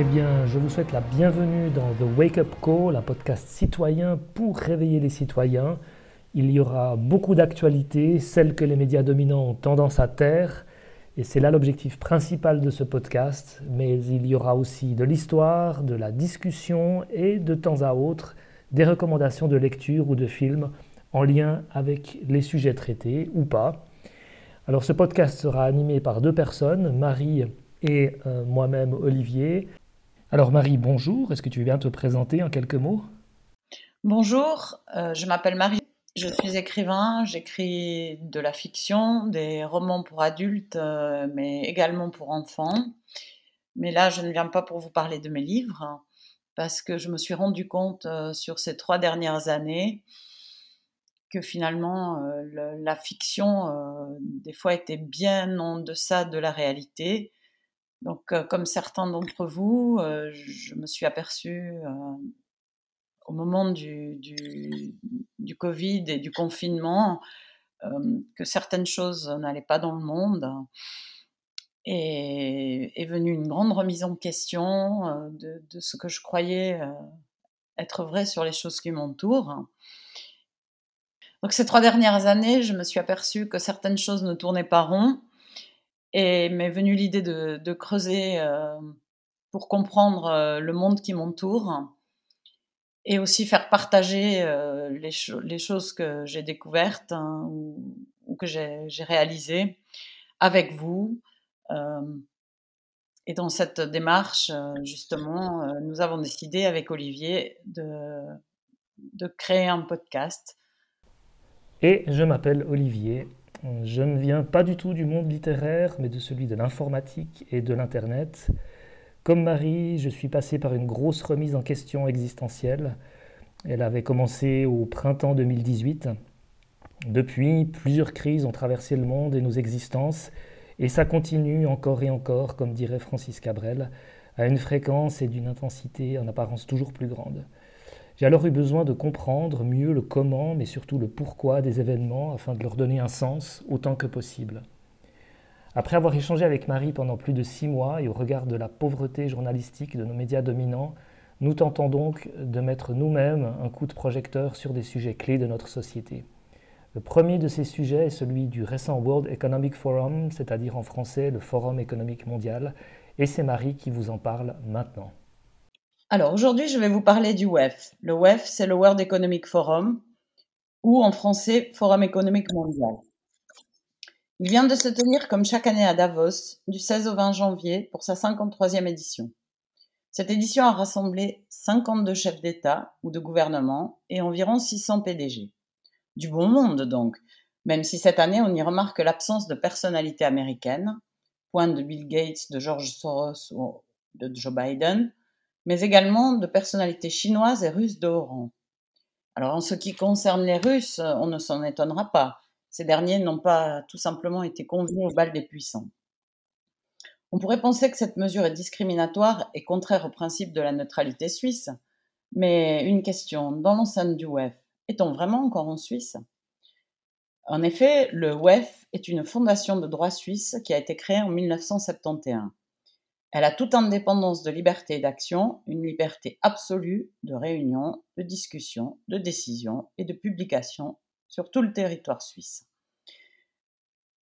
Eh bien, je vous souhaite la bienvenue dans The Wake Up Call, un podcast citoyen pour réveiller les citoyens. Il y aura beaucoup d'actualités, celles que les médias dominants ont tendance à taire, et c'est là l'objectif principal de ce podcast, mais il y aura aussi de l'histoire, de la discussion et de temps à autre des recommandations de lecture ou de films en lien avec les sujets traités ou pas. Alors ce podcast sera animé par deux personnes, Marie et euh, moi-même Olivier. Alors Marie, bonjour, est-ce que tu viens te présenter en quelques mots? Bonjour, euh, je m'appelle Marie, je suis écrivain, j'écris de la fiction, des romans pour adultes, euh, mais également pour enfants. Mais là, je ne viens pas pour vous parler de mes livres, parce que je me suis rendu compte sur ces trois dernières années que finalement la fiction des fois était bien en deçà de la réalité. Donc comme certains d'entre vous, je me suis aperçue au moment du, Covid et du confinement que certaines choses n'allaient pas dans le monde. Et est venue une grande remise en question de, de ce que je croyais être vrai sur les choses qui m'entourent. Donc ces trois dernières années, je me suis aperçue que certaines choses ne tournaient pas rond et m'est venue l'idée de, creuser euh, pour comprendre euh, le monde qui m'entoure et aussi faire partager euh, les, choses que j'ai découvertes hein, ou, que j'ai réalisées avec vous. et dans cette démarche, justement, nous avons décidé avec Olivier de créer un podcast et je m'appelle Olivier. Je ne viens pas du tout du monde littéraire, mais de celui de l'informatique et de l'Internet. Comme Marie, je suis passé par une grosse remise en question existentielle. Elle avait commencé au printemps 2018. Depuis, plusieurs crises ont traversé le monde et nos existences, et ça continue encore et encore, comme dirait Francis Cabrel, à une fréquence et d'une intensité en apparence toujours plus grande. J'ai alors eu besoin de comprendre mieux le comment, mais surtout le pourquoi des événements afin de leur donner un sens autant que possible. Après avoir échangé avec Marie pendant plus de six mois et au regard de la pauvreté journalistique de nos médias dominants, nous tentons donc de mettre nous-mêmes un coup de projecteur sur des sujets clés de notre société. Le premier de ces sujets est celui du récent World Economic Forum, c'est-à-dire en français le Forum économique mondial, et c'est Marie qui vous en parle maintenant. Alors aujourd'hui, je vais vous parler du WEF. Le WEF, c'est le World Economic Forum, ou en français Forum économique mondial. Il vient de se tenir comme chaque année à Davos, du 16 au 20 janvier, pour sa 53e édition. Cette édition a rassemblé 52 chefs d'État ou de gouvernement et environ 600 PDG. Du bon monde donc, même si cette année on y remarque l'absence de personnalités américaines, point de Bill Gates, de George Soros ou de Joe Biden, mais également de personnalités chinoises et russes de haut rang. Alors en ce qui concerne les Russes, on ne s'en étonnera pas. Ces derniers n'ont pas tout simplement été convenus au bal des puissants. On pourrait penser que cette mesure est discriminatoire et contraire au principe de la neutralité suisse, mais une question, dans l'enceinte du WEF, est-on vraiment encore en Suisse? En effet, le WEF est une fondation de droit suisse qui a été créée en 1971. Elle a toute indépendance de liberté d'action, une liberté absolue de réunion, de discussion, de décision et de publication sur tout le territoire suisse.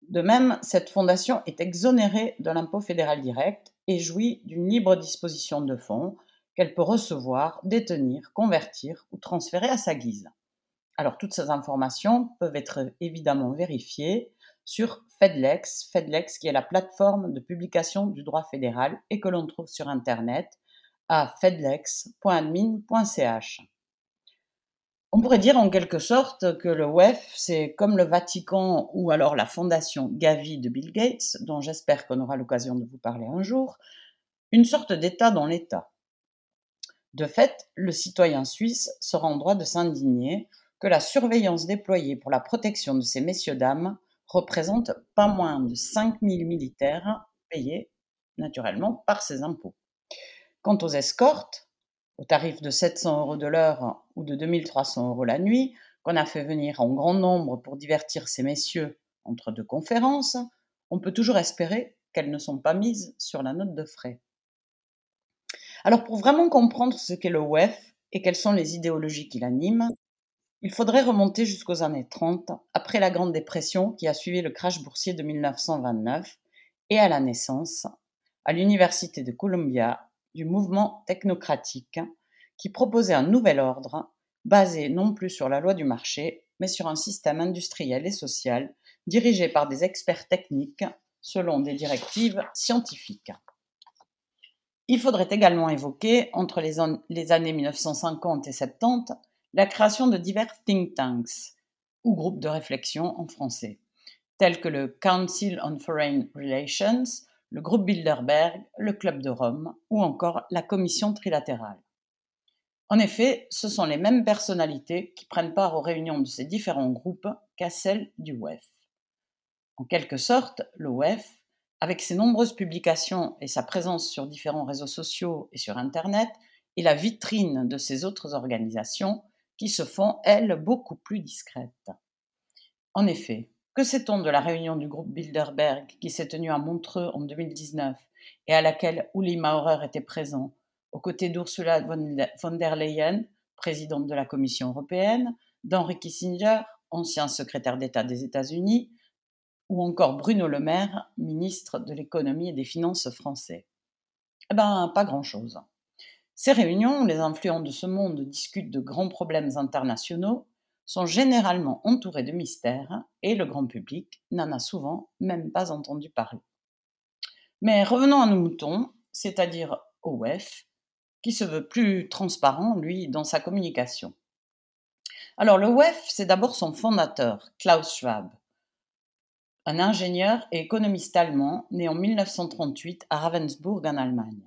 De même, cette fondation est exonérée de l'impôt fédéral direct et jouit d'une libre disposition de fonds qu'elle peut recevoir, détenir, convertir ou transférer à sa guise. Alors toutes ces informations peuvent être évidemment vérifiées sur FedLex, FedLex qui est la plateforme de publication du droit fédéral et que l'on trouve sur Internet à fedlex.admin.ch. On pourrait dire en quelque sorte que le WEF, c'est comme le Vatican ou alors la fondation Gavi de Bill Gates, dont j'espère qu'on aura l'occasion de vous parler un jour, une sorte d'État dans l'État. De fait, le citoyen suisse sera en droit de s'indigner que la surveillance déployée pour la protection de ces messieurs-dames représente pas moins de 5000 militaires payés naturellement par ses impôts. Quant aux escortes, au tarif de 700 euros de l'heure ou de 2300 euros la nuit, qu'on a fait venir en grand nombre pour divertir ces messieurs entre deux conférences, on peut toujours espérer qu'elles ne sont pas mises sur la note de frais. Alors pour vraiment comprendre ce qu'est le WEF et quelles sont les idéologies qui l'animent, il faudrait remonter jusqu'aux années 30, après la Grande Dépression qui a suivi le crash boursier de 1929 et à la naissance, à l'Université de Columbia, du mouvement technocratique qui proposait un nouvel ordre basé non plus sur la loi du marché, mais sur un système industriel et social dirigé par des experts techniques selon des directives scientifiques. Il faudrait également évoquer, entre les, années 1950 et 70, la création de divers think tanks, ou groupes de réflexion en français, tels que le Council on Foreign Relations, le groupe Bilderberg, le Club de Rome ou encore la Commission trilatérale. En effet, ce sont les mêmes personnalités qui prennent part aux réunions de ces différents groupes qu'à celles du WEF. En quelque sorte, le WEF, avec ses nombreuses publications et sa présence sur différents réseaux sociaux et sur Internet, est la vitrine de ces autres organisations qui se font, elles, beaucoup plus discrètes. En effet, que sait-on de la réunion du groupe Bilderberg qui s'est tenue à Montreux en 2019 et à laquelle Uli Maurer était présent, aux côtés d'Ursula von der Leyen, présidente de la Commission européenne, d'Henry Kissinger, ancien secrétaire d'État des États-Unis, ou encore Bruno Le Maire, ministre de l'économie et des finances français? Eh ben, pas grand-chose. Ces réunions, où les influents de ce monde discutent de grands problèmes internationaux, sont généralement entourées de mystères et le grand public n'en a souvent même pas entendu parler. Mais revenons à nos moutons, c'est-à-dire au WEF, qui se veut plus transparent, lui, dans sa communication. Alors le WEF, c'est d'abord son fondateur, Klaus Schwab, un ingénieur et économiste allemand né en 1938 à Ravensburg en Allemagne.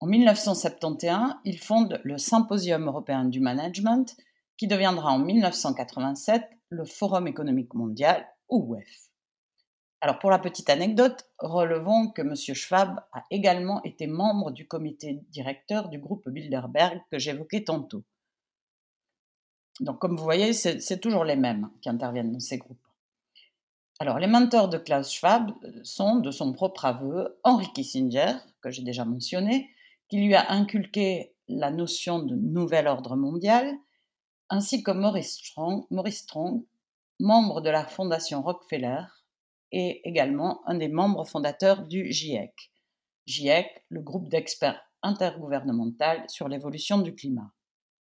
En 1971, il fonde le Symposium européen du management qui deviendra en 1987 le Forum économique mondial ou WEF. Alors pour la petite anecdote, relevons que M. Schwab a également été membre du comité directeur du groupe Bilderberg que j'évoquais tantôt. Donc comme vous voyez, c'est toujours les mêmes qui interviennent dans ces groupes. Alors, les mentors de Klaus Schwab euh, sont, de son propre aveu, Henry Kissinger, que j'ai déjà mentionné, qui lui a inculqué la notion de nouvel ordre mondial, ainsi que Maurice Strong, membre de la Fondation Rockefeller et également un des membres fondateurs du GIEC. GIEC, le groupe d'experts intergouvernemental sur l'évolution du climat.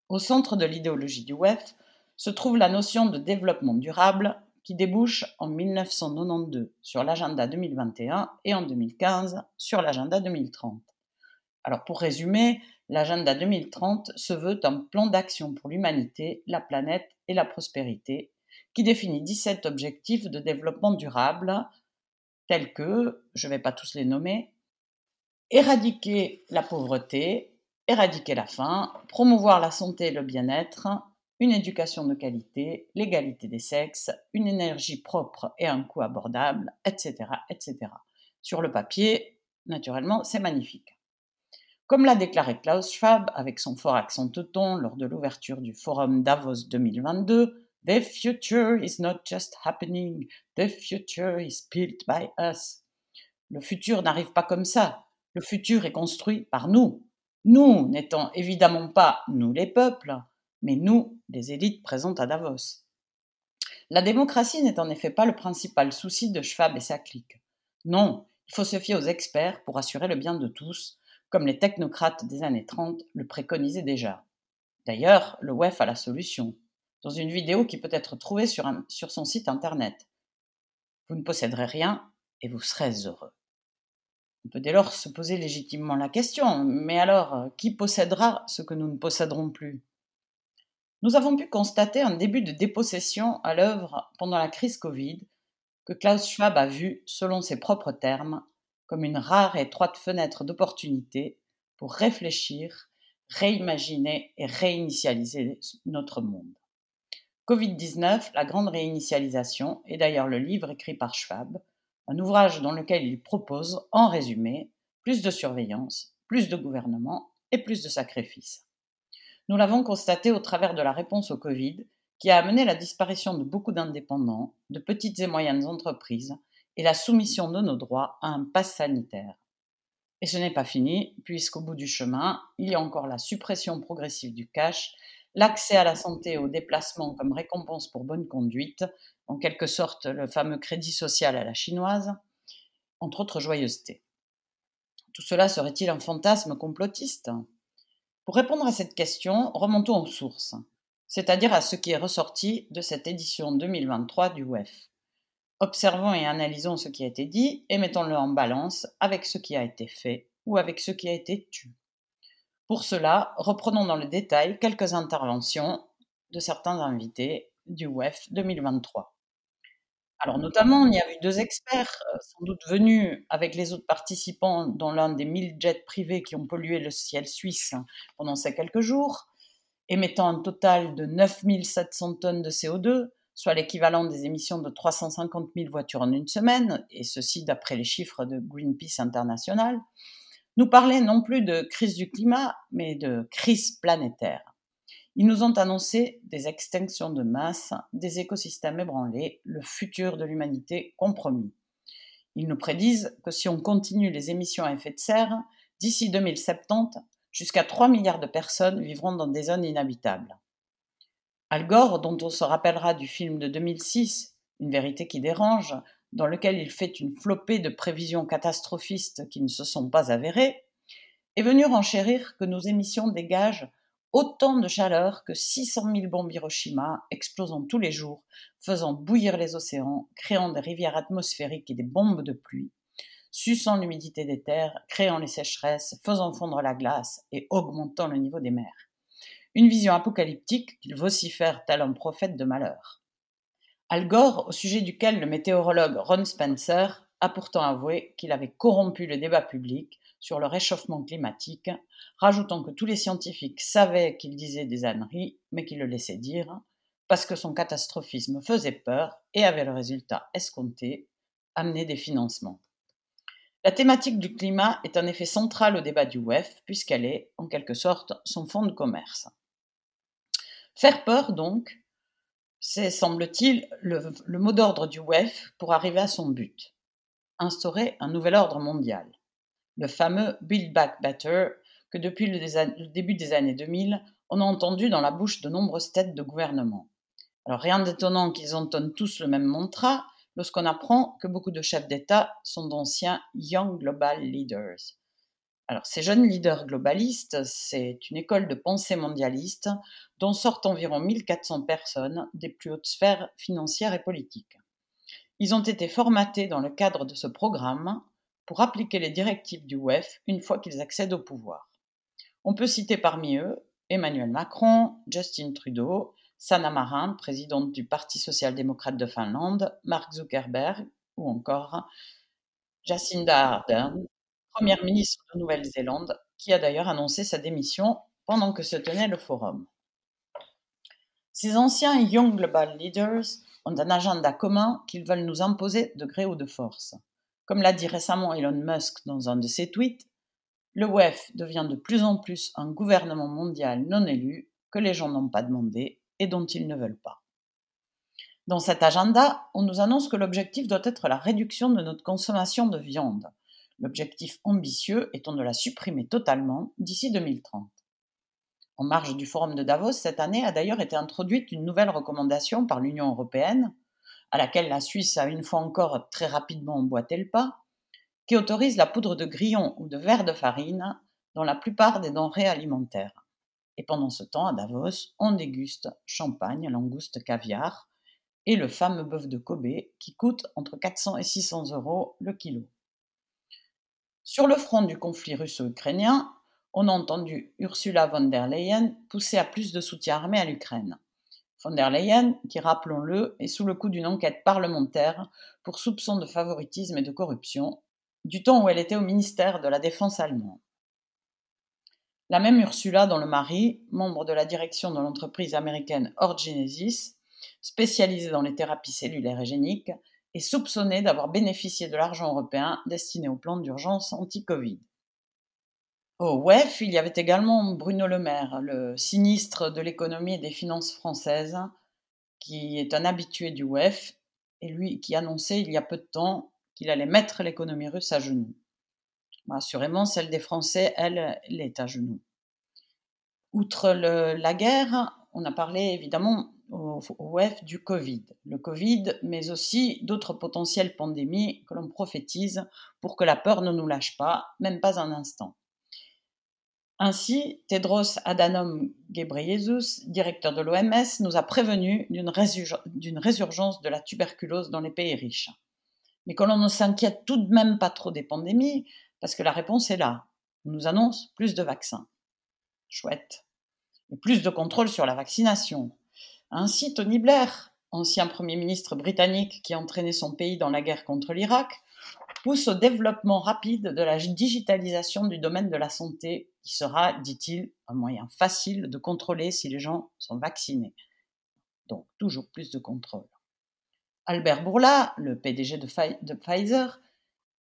Au centre de l'idéologie du WEF se trouve la notion de développement durable qui débouche en 1992 sur l'agenda 2021 et en 2015 sur l'agenda 2030. Alors pour résumer, l'agenda 2030 se veut un plan d'action pour l'humanité, la planète et la prospérité qui définit 17 objectifs de développement durable tels que, je ne vais pas tous les nommer, éradiquer la pauvreté, éradiquer la faim, promouvoir la santé et le bien-être, une éducation de qualité, l'égalité des sexes, une énergie propre et un coût abordable, etc., etc. Sur le papier, naturellement, c'est magnifique. Comme l'a déclaré Klaus Schwab avec son fort accent teuton lors de l'ouverture du forum Davos 2022, The future is not just happening, the future is built by us. Le futur n'arrive pas comme ça, le futur est construit par nous. Nous n'étant évidemment pas nous les peuples, mais nous, les élites présentes à Davos. La démocratie n'est en effet pas le principal souci de Schwab et sa clique. Non, il faut se fier aux experts pour assurer le bien de tous, comme les technocrates des années 30 le préconisaient déjà. D'ailleurs, le WEF a la solution, dans une vidéo qui peut être trouvée sur, son site internet. Vous ne posséderez rien et vous serez heureux. On peut dès lors se poser légitimement la question, mais alors, qui possédera ce que nous ne posséderons plus? Nous avons pu constater un début de dépossession à l'œuvre pendant la crise Covid, que Klaus Schwab a vu, selon ses propres termes, comme une rare et étroite fenêtre d'opportunité pour réfléchir, réimaginer et réinitialiser notre monde. Covid-19, la grande réinitialisation, est d'ailleurs le livre écrit par Schwab, un ouvrage dans lequel il propose, en résumé, plus de surveillance, plus de gouvernement et plus de sacrifices. Nous l'avons constaté au travers de la réponse au Covid, qui a amené la disparition de beaucoup d'indépendants, de petites et moyennes entreprises, et la soumission de nos droits à un pass sanitaire. Et ce n'est pas fini, puisqu'au bout du chemin, il y a encore la suppression progressive du cash, l'accès à la santé et au déplacement comme récompense pour bonne conduite, en quelque sorte le fameux crédit social à la chinoise, entre autres joyeusetés. Tout cela serait-il un fantasme complotiste? Pour répondre à cette question, remontons aux sources, c'est-à-dire à ce qui est ressorti de cette édition 2023 du WEF. Observons et analysons ce qui a été dit et mettons-le en balance avec ce qui a été fait ou avec ce qui a été tu. Pour cela, reprenons dans le détail quelques interventions de certains invités du WEF 2023. Alors notamment, on y a vu deux experts, euh, sans doute venus avec les autres participants, dont l'un des mille jets privés qui ont pollué le ciel suisse pendant ces quelques jours, émettant un total de 9700 tonnes de CO2, soit l'équivalent des émissions de 350 000 voitures en une semaine, et ceci d'après les chiffres de Greenpeace International, nous parlaient non plus de crise du climat, mais de crise planétaire. Ils nous ont annoncé des extinctions de masse, des écosystèmes ébranlés, le futur de l'humanité compromis. Ils nous prédisent que si on continue les émissions à effet de serre, d'ici 2070, jusqu'à 3 milliards de personnes vivront dans des zones inhabitables. Al Gore, dont on se rappellera du film de 2006, Une vérité qui dérange, dans lequel il fait une flopée de prévisions catastrophistes qui ne se sont pas avérées, est venu renchérir que nos émissions dégagent autant de chaleur que 600 000 bombes Hiroshima explosant tous les jours, faisant bouillir les océans, créant des rivières atmosphériques et des bombes de pluie, suçant l'humidité des terres, créant les sécheresses, faisant fondre la glace et augmentant le niveau des mers. Une vision apocalyptique qu'il vocifère tel un prophète de malheur. Al Gore, au sujet duquel le météorologue Ron Spencer a pourtant avoué qu'il avait corrompu le débat public sur le réchauffement climatique, rajoutant que tous les scientifiques savaient qu'il disait des âneries, mais qu'il le laissait dire, parce que son catastrophisme faisait peur et avait le résultat escompté, amener des financements. La thématique du climat est en effet centrale au débat du WEF, puisqu'elle est, en quelque sorte, son fonds de commerce. Faire peur, donc, c'est, semble-t-il, le, le mot d'ordre du WEF pour arriver à son but instaurer un nouvel ordre mondial le fameux Build Back Better que depuis le, début des années 2000, on a entendu dans la bouche de nombreuses têtes de gouvernement. Alors rien d'étonnant qu'ils entonnent tous le même mantra lorsqu'on apprend que beaucoup de chefs d'État sont d'anciens Young Global Leaders. Alors ces jeunes leaders globalistes, c'est une école de pensée mondialiste dont sortent environ 1400 personnes des plus hautes sphères financières et politiques. Ils ont été formatés dans le cadre de ce programme pour appliquer les directives du WEF une fois qu'ils accèdent au pouvoir. On peut citer parmi eux Emmanuel Macron, Justin Trudeau, Sanna Marin, présidente du Parti social-démocrate de Finlande, Mark Zuckerberg ou encore Jacinda Ardern, première ministre de Nouvelle-Zélande, qui a d'ailleurs annoncé sa démission pendant que se tenait le forum. Ces anciens Young Global Leaders ont un agenda commun qu'ils veulent nous imposer de gré ou de force. Comme l'a dit récemment Elon Musk dans un de ses tweets, le WEF devient de plus en plus un gouvernement mondial non élu que les gens n'ont pas demandé et dont ils ne veulent pas. Dans cet agenda, on nous annonce que l'objectif doit être la réduction de notre consommation de viande, l'objectif ambitieux étant de la supprimer totalement d'ici 2030. En marge du forum de Davos, cette année a d'ailleurs été introduite une nouvelle recommandation par l'Union européenne à laquelle la Suisse a une fois encore très rapidement emboîté le pas, qui autorise la poudre de grillon ou de verre de farine dans la plupart des denrées alimentaires. Et pendant ce temps, à Davos, on déguste champagne, langouste, caviar et le fameux bœuf de Kobe qui coûte entre 400 et 600 euros le kilo. Sur le front du conflit russo-ukrainien, on a entendu Ursula von der Leyen pousser à plus de soutien armé à l'Ukraine von der Leyen, qui, rappelons-le, est sous le coup d'une enquête parlementaire pour soupçon de favoritisme et de corruption, du temps où elle était au ministère de la Défense allemand. La même Ursula, dont le mari, membre de la direction de l'entreprise américaine Orgenesis, spécialisée dans les thérapies cellulaires et géniques, est soupçonnée d'avoir bénéficié de l'argent européen destiné au plan d'urgence anti-Covid. Au WEF, il y avait également Bruno Le Maire, le sinistre de l'économie et des finances françaises, qui est un habitué du WEF, et lui qui annonçait il y a peu de temps qu'il allait mettre l'économie russe à genoux. Assurément, celle des Français, elle, elle est à genoux. Outre la guerre, on a parlé évidemment WEF du Covid. Le Covid, mais aussi d'autres potentielles pandémies que l'on prophétise pour que la peur ne nous lâche pas, même pas un instant. Ainsi, Tedros Adhanom Ghebreyesus, directeur de l'OMS, nous a prévenu d'une résurgence de la tuberculose dans les pays riches. Mais que l'on ne s'inquiète tout de même pas trop des pandémies, parce que la réponse est là. On nous annonce plus de vaccins. Chouette. Et plus de contrôle sur la vaccination. Ainsi, Tony Blair, ancien Premier ministre britannique qui a entraîné son pays dans la guerre contre l'Irak, pousse au développement rapide de la digitalisation du domaine de la santé, qui sera, dit-il, un moyen facile de contrôler si les gens sont vaccinés. Donc, toujours plus de contrôle. Albert Bourla, le PDG de, Pfizer,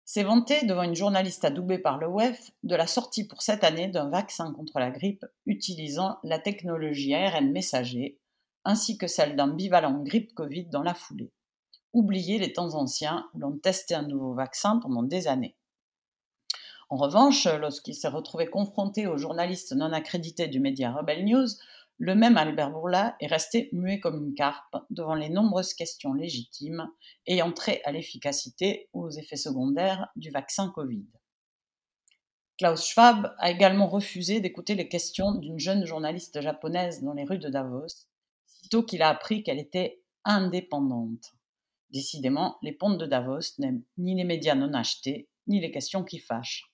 s'est vanté devant une journaliste adoubée par le WEF de la sortie pour cette année d'un vaccin contre la grippe utilisant la technologie ARN messager, ainsi que celle d'un bivalent grippe Covid dans la foulée. Oubliez les temps anciens où l'on testait un nouveau vaccin pendant des années. En revanche, lorsqu'il s'est retrouvé confronté aux journalistes non accrédités du média Rebel News, le même Albert Bourla est resté muet comme une carpe devant les nombreuses questions légitimes ayant trait à l'efficacité ou aux effets secondaires du vaccin Covid. Klaus Schwab a également refusé d'écouter les questions d'une jeune journaliste japonaise dans les rues de Davos, qu'il a appris qu'elle était indépendante. Décidément, les pontes de Davos n'aiment ni les médias non achetés, ni les questions qui fâchent.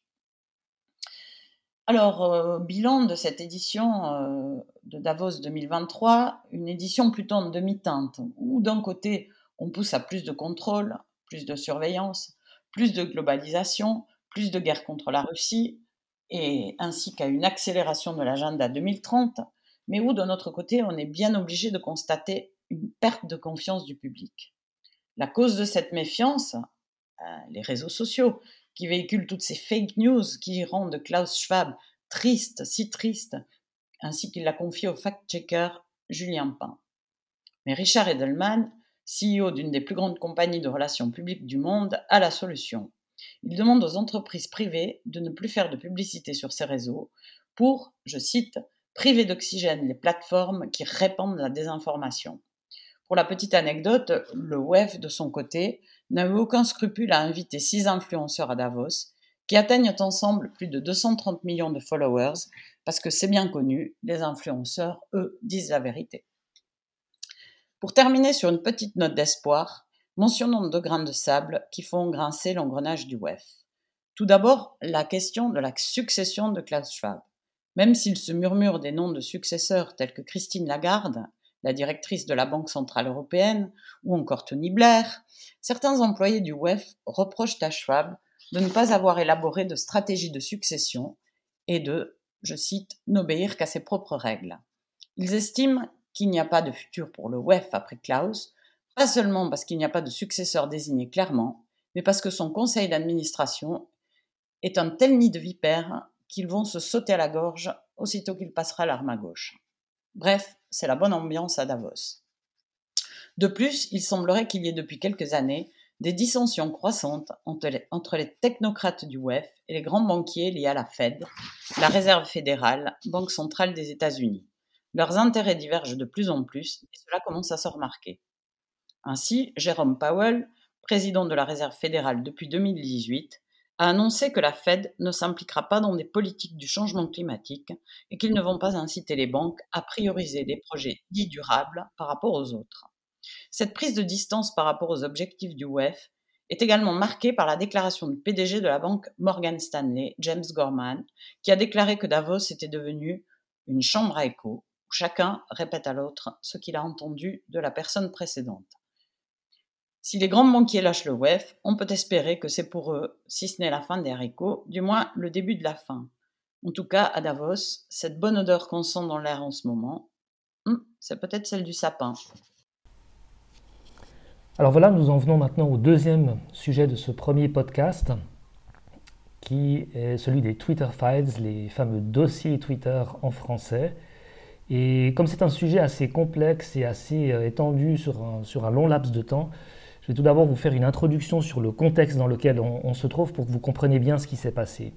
Alors, euh, bilan de cette édition euh, de Davos 2023, une édition plutôt en demi-teinte, où d'un côté, on pousse à plus de contrôle, plus de surveillance, plus de globalisation, plus de guerre contre la Russie, et ainsi qu'à une accélération de l'agenda 2030, mais où, de notre côté, on est bien obligé de constater une perte de confiance du public. La cause de cette méfiance, euh, les réseaux sociaux, qui véhicule toutes ces fake news qui rendent Klaus Schwab triste, si triste, ainsi qu'il l'a confié au fact-checker Julien Pain. Mais Richard Edelman, CEO d'une des plus grandes compagnies de relations publiques du monde, a la solution. Il demande aux entreprises privées de ne plus faire de publicité sur ces réseaux pour, je cite, priver d'oxygène les plateformes qui répandent la désinformation. Pour la petite anecdote, le WEF, de son côté, n'a eu aucun scrupule à inviter six influenceurs à Davos, qui atteignent ensemble plus de 230 millions de followers, parce que c'est bien connu, les influenceurs, eux, disent la vérité. Pour terminer sur une petite note d'espoir, mentionnons deux grains de sable qui font grincer l'engrenage du WEF. Tout d'abord, la question de la succession de Klaus Schwab. Même s'il se murmure des noms de successeurs tels que Christine Lagarde, la directrice de la Banque Centrale Européenne, ou encore Tony Blair, certains employés du WEF reprochent à Schwab de ne pas avoir élaboré de stratégie de succession et de, je cite, n'obéir qu'à ses propres règles. Ils estiment qu'il n'y a pas de futur pour le WEF après Klaus, pas seulement parce qu'il n'y a pas de successeur désigné clairement, mais parce que son conseil d'administration est un tel nid de vipères qu'ils vont se sauter à la gorge aussitôt qu'il passera l'arme à gauche. Bref, c'est la bonne ambiance à Davos. De plus, il semblerait qu'il y ait depuis quelques années des dissensions croissantes entre les, technocrates du WEF et les grands banquiers liés à la Fed, la Réserve fédérale, banque centrale des États-Unis. Leurs intérêts divergent de plus en plus et cela commence à se remarquer. Ainsi, Jérôme Powell, président de la Réserve fédérale depuis 2018, a annoncé que la Fed ne s'impliquera pas dans des politiques du changement climatique et qu'ils ne vont pas inciter les banques à prioriser des projets dits durables par rapport aux autres. Cette prise de distance par rapport aux objectifs du WEF est également marquée par la déclaration du PDG de la banque Morgan Stanley, James Gorman, qui a déclaré que Davos était devenu une chambre à écho, où chacun répète à l'autre ce qu'il a entendu de la personne précédente. Si les grands banquiers lâchent le WEF, on peut espérer que c'est pour eux, si ce n'est la fin des haricots, du moins le début de la fin. En tout cas, à Davos, cette bonne odeur qu'on sent dans l'air en ce moment, hmm, c'est peut-être celle du sapin. Alors voilà, nous en venons maintenant au deuxième sujet de ce premier podcast, qui est celui des Twitter Files, les fameux dossiers Twitter en français. Et comme c'est un sujet assez complexe et assez euh, étendu sur un, sur un long laps de temps, Je vais tout d'abord vous faire une introduction sur le contexte dans lequel on, se trouve pour que vous compreniez bien ce qui s'est passé.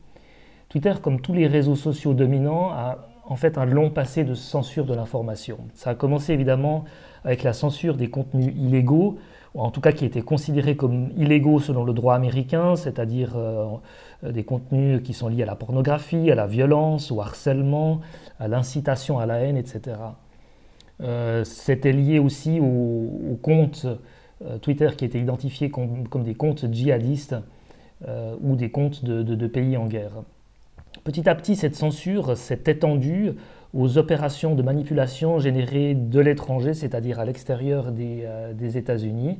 Twitter, comme tous les réseaux sociaux dominants, a en fait un long passé de censure de l'information. Ça a commencé évidemment avec la censure des contenus illégaux, ou en tout cas qui étaient considérés comme illégaux selon le droit américain, c'est-à-dire euh, des contenus qui sont liés à la pornographie, à la violence, au harcèlement, à l'incitation à la haine, etc. Euh, c'était lié aussi aux, comptes euh, Twitter qui étaient identifiés comme, des comptes djihadistes ou des comptes de pays en guerre. Petit à petit, cette censure s'est étendue aux opérations de manipulation générées de l'étranger, c'est-à-dire à, l'extérieur des, euh, États-Unis.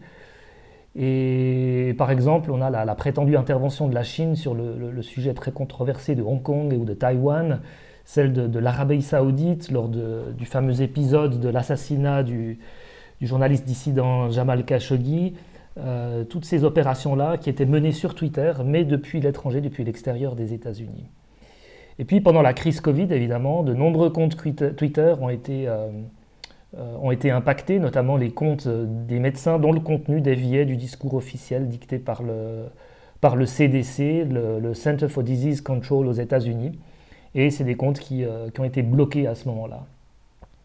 Et par exemple, on a la, prétendue intervention de la Chine sur le, sujet très controversé de Hong Kong ou de Taïwan, celle de, l'Arabie saoudite lors du fameux épisode de l'assassinat du, journaliste dissident Jamal Khashoggi. Euh, toutes ces opérations-là qui étaient menées sur Twitter, mais depuis l'étranger, depuis l'extérieur des États-Unis. Et puis pendant la crise Covid, évidemment, de nombreux comptes Twitter ont été, euh, euh, ont été impactés, notamment les comptes des médecins dont le contenu déviait du discours officiel dicté par le, par le CDC, le, Center for Disease Control aux États-Unis. Et c'est des comptes qui, qui, ont été bloqués à ce moment-là.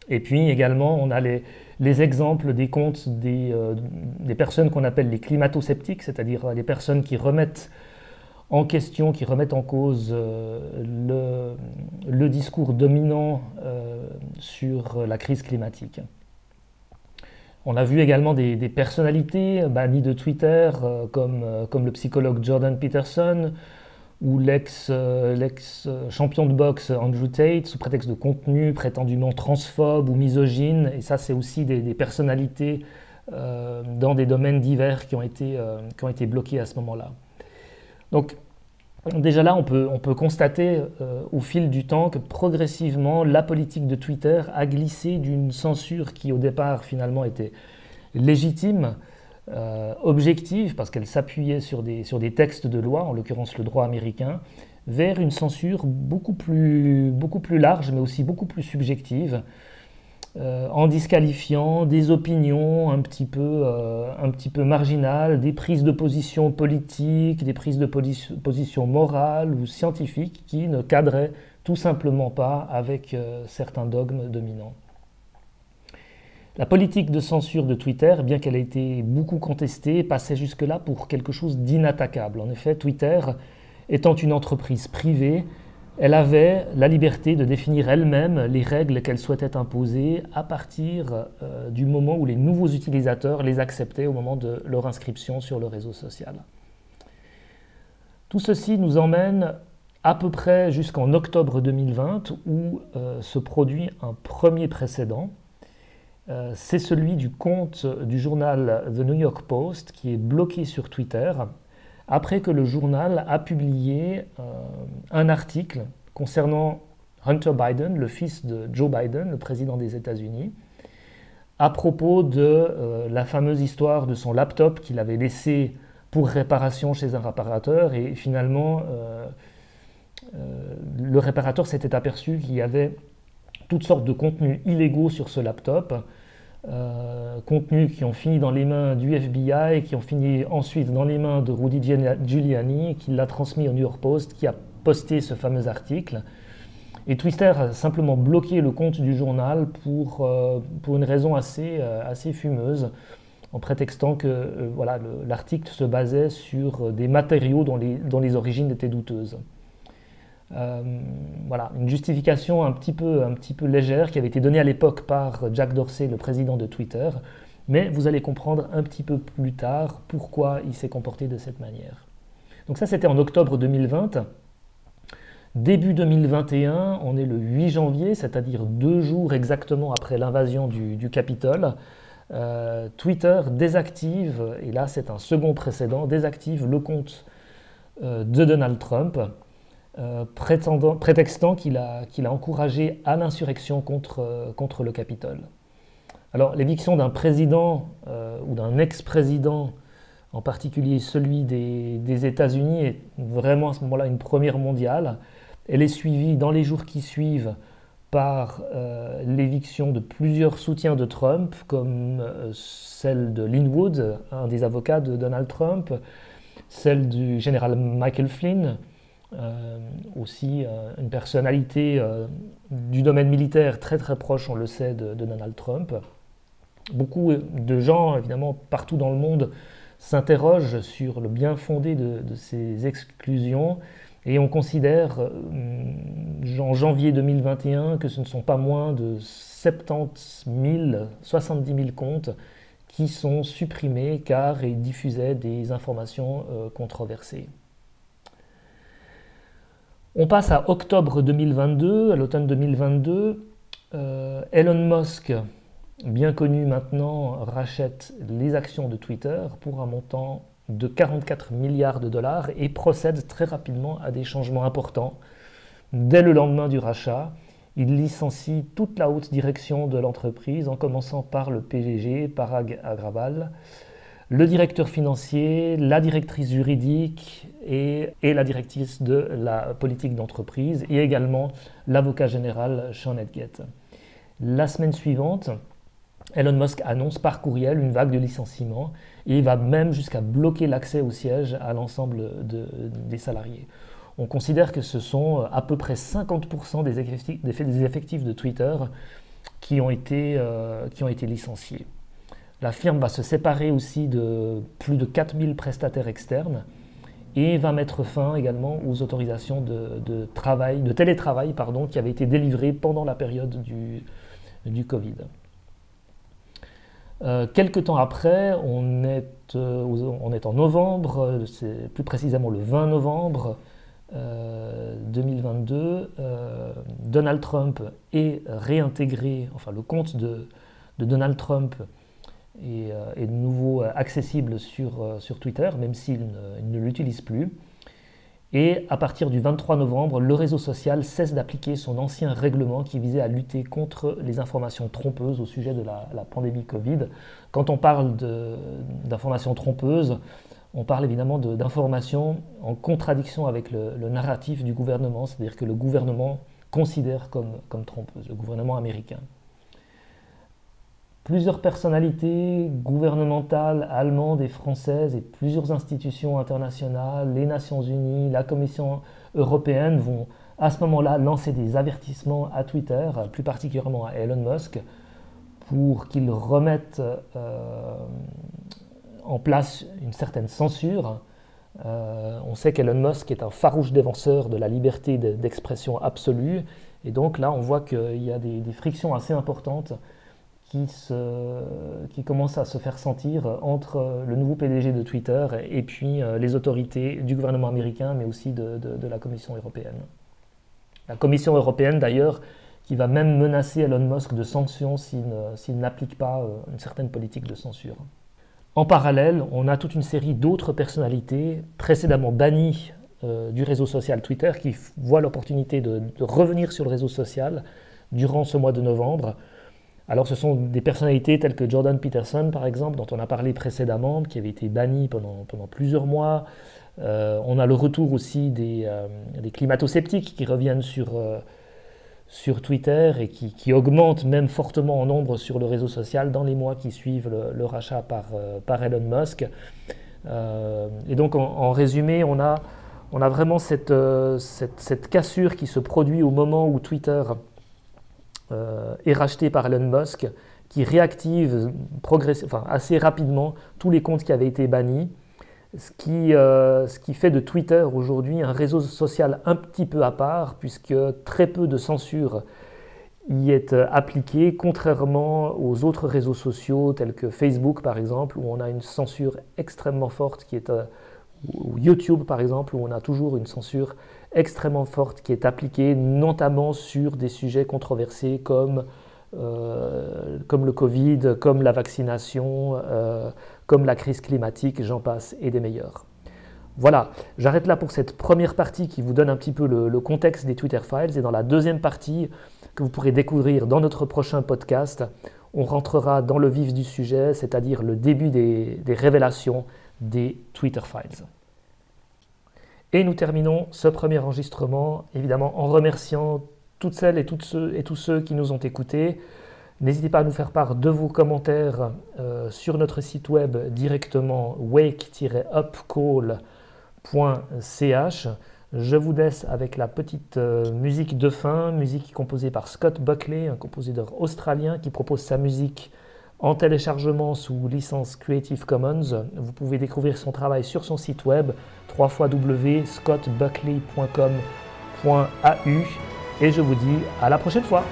Et puis également, on a les, les exemples des comptes des, des personnes qu'on appelle les climato-sceptiques, c'est-à-dire les personnes qui remettent en question, qui remettent en cause euh, le, discours dominant euh, sur la crise climatique. On a vu également des, personnalités bannies de Twitter, euh, comme, le psychologue Jordan Peterson ou l'ex-champion de boxe Andrew Tate, sous prétexte de contenu prétendument transphobe ou misogyne. Et ça, c'est aussi des, personnalités dans des domaines divers qui ont été, qui ont été bloqués à ce moment-là. Donc déjà là, on peut, on peut constater euh, au fil du temps que progressivement, la politique de Twitter a glissé d'une censure qui au départ finalement était légitime, euh, objective, parce qu'elle s'appuyait sur des, sur des textes de loi, en l'occurrence le droit américain, vers une censure beaucoup plus, beaucoup plus large, mais aussi beaucoup plus subjective, euh, en disqualifiant des opinions un petit, peu, euh, un petit peu marginales, des prises de position politiques, des prises de position morales ou scientifiques qui ne cadraient tout simplement pas avec certains dogmes dominants. La politique de censure de Twitter, bien qu'elle ait été beaucoup contestée, passait jusque-là pour quelque chose d'inattaquable. En effet, Twitter, étant une entreprise privée, elle avait la liberté de définir elle-même les règles qu'elle souhaitait imposer à partir euh, du moment où les nouveaux utilisateurs les acceptaient au moment de leur inscription sur le réseau social. Tout ceci nous emmène à peu près jusqu'en octobre 2020 où euh, se produit un premier précédent. Euh, c'est celui du compte du journal The New York Post qui est bloqué sur Twitter après que le journal a publié euh, un article concernant Hunter Biden, le fils de Joe Biden, le président des États-Unis, à propos de euh, la fameuse histoire de son laptop qu'il avait laissé pour réparation chez un réparateur et finalement le réparateur s'était aperçu qu'il y avait toutes sortes de contenus illégaux sur ce laptop euh, contenus qui ont fini dans les mains du FBI, qui ont fini ensuite dans les mains de Rudy Giuliani, qui l'a transmis au New York Post, qui a posté ce fameux article. Et Twitter a simplement bloqué le compte du journal pour, euh, pour une raison assez, euh, assez fumeuse, en prétextant que voilà, l'article se basait sur des matériaux dont les, dont les origines étaient douteuses. Euh, voilà, une justification un petit, peu, légère qui avait été donnée à l'époque par Jack Dorsey, le président de Twitter, mais vous allez comprendre un petit peu plus tard pourquoi il s'est comporté de cette manière. Donc ça, c'était en octobre 2020. Début 2021, on est le 8 janvier, c'est-à-dire deux jours exactement après l'invasion du, Capitole. Euh, Twitter désactive, et là c'est un second précédent, désactive le compte euh, de Donald Trump euh, prétextant qu'il a, a, encouragé à l'insurrection contre, euh, contre, le Capitole. Alors l'éviction d'un président euh, ou d'un ex-président, en particulier celui des, États-Unis, est vraiment à ce moment-là une première mondiale. Elle est suivie dans les jours qui suivent par l'éviction de plusieurs soutiens de Trump, comme celle de Linwood, un des avocats de Donald Trump, celle du général Michael Flynn, aussi une personnalité du domaine militaire très très proche, on le sait, de, Donald Trump. Beaucoup de gens, évidemment, partout dans le monde, s'interrogent sur le bien fondé de, ces exclusions et on considère euh, en janvier 2021 que ce ne sont pas moins de 70 000, 70 000 comptes qui sont supprimés car ils diffusaient des informations euh, controversées. On passe à octobre 2022, à l'automne 2022. Euh, Elon Musk, bien connu maintenant, rachète les actions de Twitter pour un montant de 44 milliards de dollars et procède très rapidement à des changements importants. Dès le lendemain du rachat, il licencie toute la haute direction de l'entreprise, en commençant par le PGG, Parag Agrawal, le directeur financier, la directrice juridique et, la directrice de la politique d'entreprise, et également l'avocat général Sean Edgett. La semaine suivante, Elon Musk annonce par courriel une vague de licenciements et il va même jusqu'à bloquer l'accès au siège à l'ensemble des salariés. On considère que ce sont euh, à peu près 50% des effectifs, des effectifs, de Twitter qui ont, été, euh, qui ont été licenciés. La firme va se séparer aussi de plus de 4000 prestataires externes et va mettre fin également aux autorisations de, travail, de télétravail pardon, qui avaient été délivrées pendant la période du, du Covid. Euh, quelques temps après, on est, euh, on est en novembre, c'est plus précisément le 20 novembre 2022, euh, Donald Trump est réintégré, enfin le compte de, Donald Trump est, de nouveau accessible sur, sur Twitter, même s'il ne l'utilise plus. Et à partir du 23 novembre, le réseau social cesse d'appliquer son ancien règlement qui visait à lutter contre les informations trompeuses au sujet de la, pandémie Covid. Quand on parle d'informations trompeuses, on parle évidemment d'informations en contradiction avec le, narratif du gouvernement, c'est-à-dire que le gouvernement considère comme, comme trompeuses, le gouvernement américain. Plusieurs personnalités gouvernementales allemandes et françaises et plusieurs institutions internationales, les Nations Unies, la Commission européenne vont à ce moment-là lancer des avertissements à Twitter, plus particulièrement à Elon Musk, pour qu'il remette euh, en place une certaine censure. Euh, on sait qu'Elon Musk est un farouche défenseur de la liberté d'expression absolue, et donc là on voit qu'il y a des, des frictions assez importantes qui, commence à se faire sentir entre le nouveau PDG de Twitter et puis euh, les autorités du gouvernement américain, mais aussi de, la Commission européenne. La Commission européenne, d'ailleurs, qui va même menacer Elon Musk de sanctions s'il n'applique pas euh, une certaine politique de censure. En parallèle, on a toute une série d'autres personnalités précédemment bannies euh, du réseau social Twitter qui voient l'opportunité de, revenir sur le réseau social durant ce mois de novembre alors ce sont des personnalités telles que Jordan Peterson, par exemple, dont on a parlé précédemment, qui avait été banni pendant, plusieurs mois. Euh, on a le retour aussi des, euh, climato-sceptiques qui reviennent sur, euh, sur Twitter et qui, augmentent même fortement en nombre sur le réseau social dans les mois qui suivent le, rachat par, par, Elon Musk. et donc en, résumé, on a, on a vraiment cette, cette, cassure qui se produit au moment où Twitter euh, est racheté par Elon Musk, qui réactive assez rapidement tous les comptes qui avaient été bannis, ce qui, euh, ce qui fait de Twitter aujourd'hui un réseau social un petit peu à part, puisque très peu de censure y est euh, appliquée, contrairement aux autres réseaux sociaux tels que Facebook par exemple, où on a une censure extrêmement forte qui est ou YouTube par exemple, où on a toujours une censure extrêmement forte qui est appliquée notamment sur des sujets controversés comme, euh, comme le Covid, comme la vaccination, euh, comme la crise climatique, j'en passe, et des meilleurs. Voilà, j'arrête là pour cette première partie qui vous donne un petit peu le, contexte des Twitter Files. Et dans la deuxième partie, que vous pourrez découvrir dans notre prochain podcast, on rentrera dans le vif du sujet, c'est-à-dire le début des, des révélations des Twitter Files. Et nous terminons ce premier enregistrement, évidemment, en remerciant toutes celles et, toutes ceux, et tous ceux qui nous ont écoutés. N'hésitez pas à nous faire part de vos commentaires euh, sur notre site web directement wake-upcall.ch. Je vous laisse avec la petite euh, musique de fin, musique composée par Scott Buckley, un compositeur australien qui propose sa musique en téléchargement sous licence Creative Commons. Vous pouvez découvrir son travail sur son site web www.scottbuckley.com.au et je vous dis à la prochaine fois.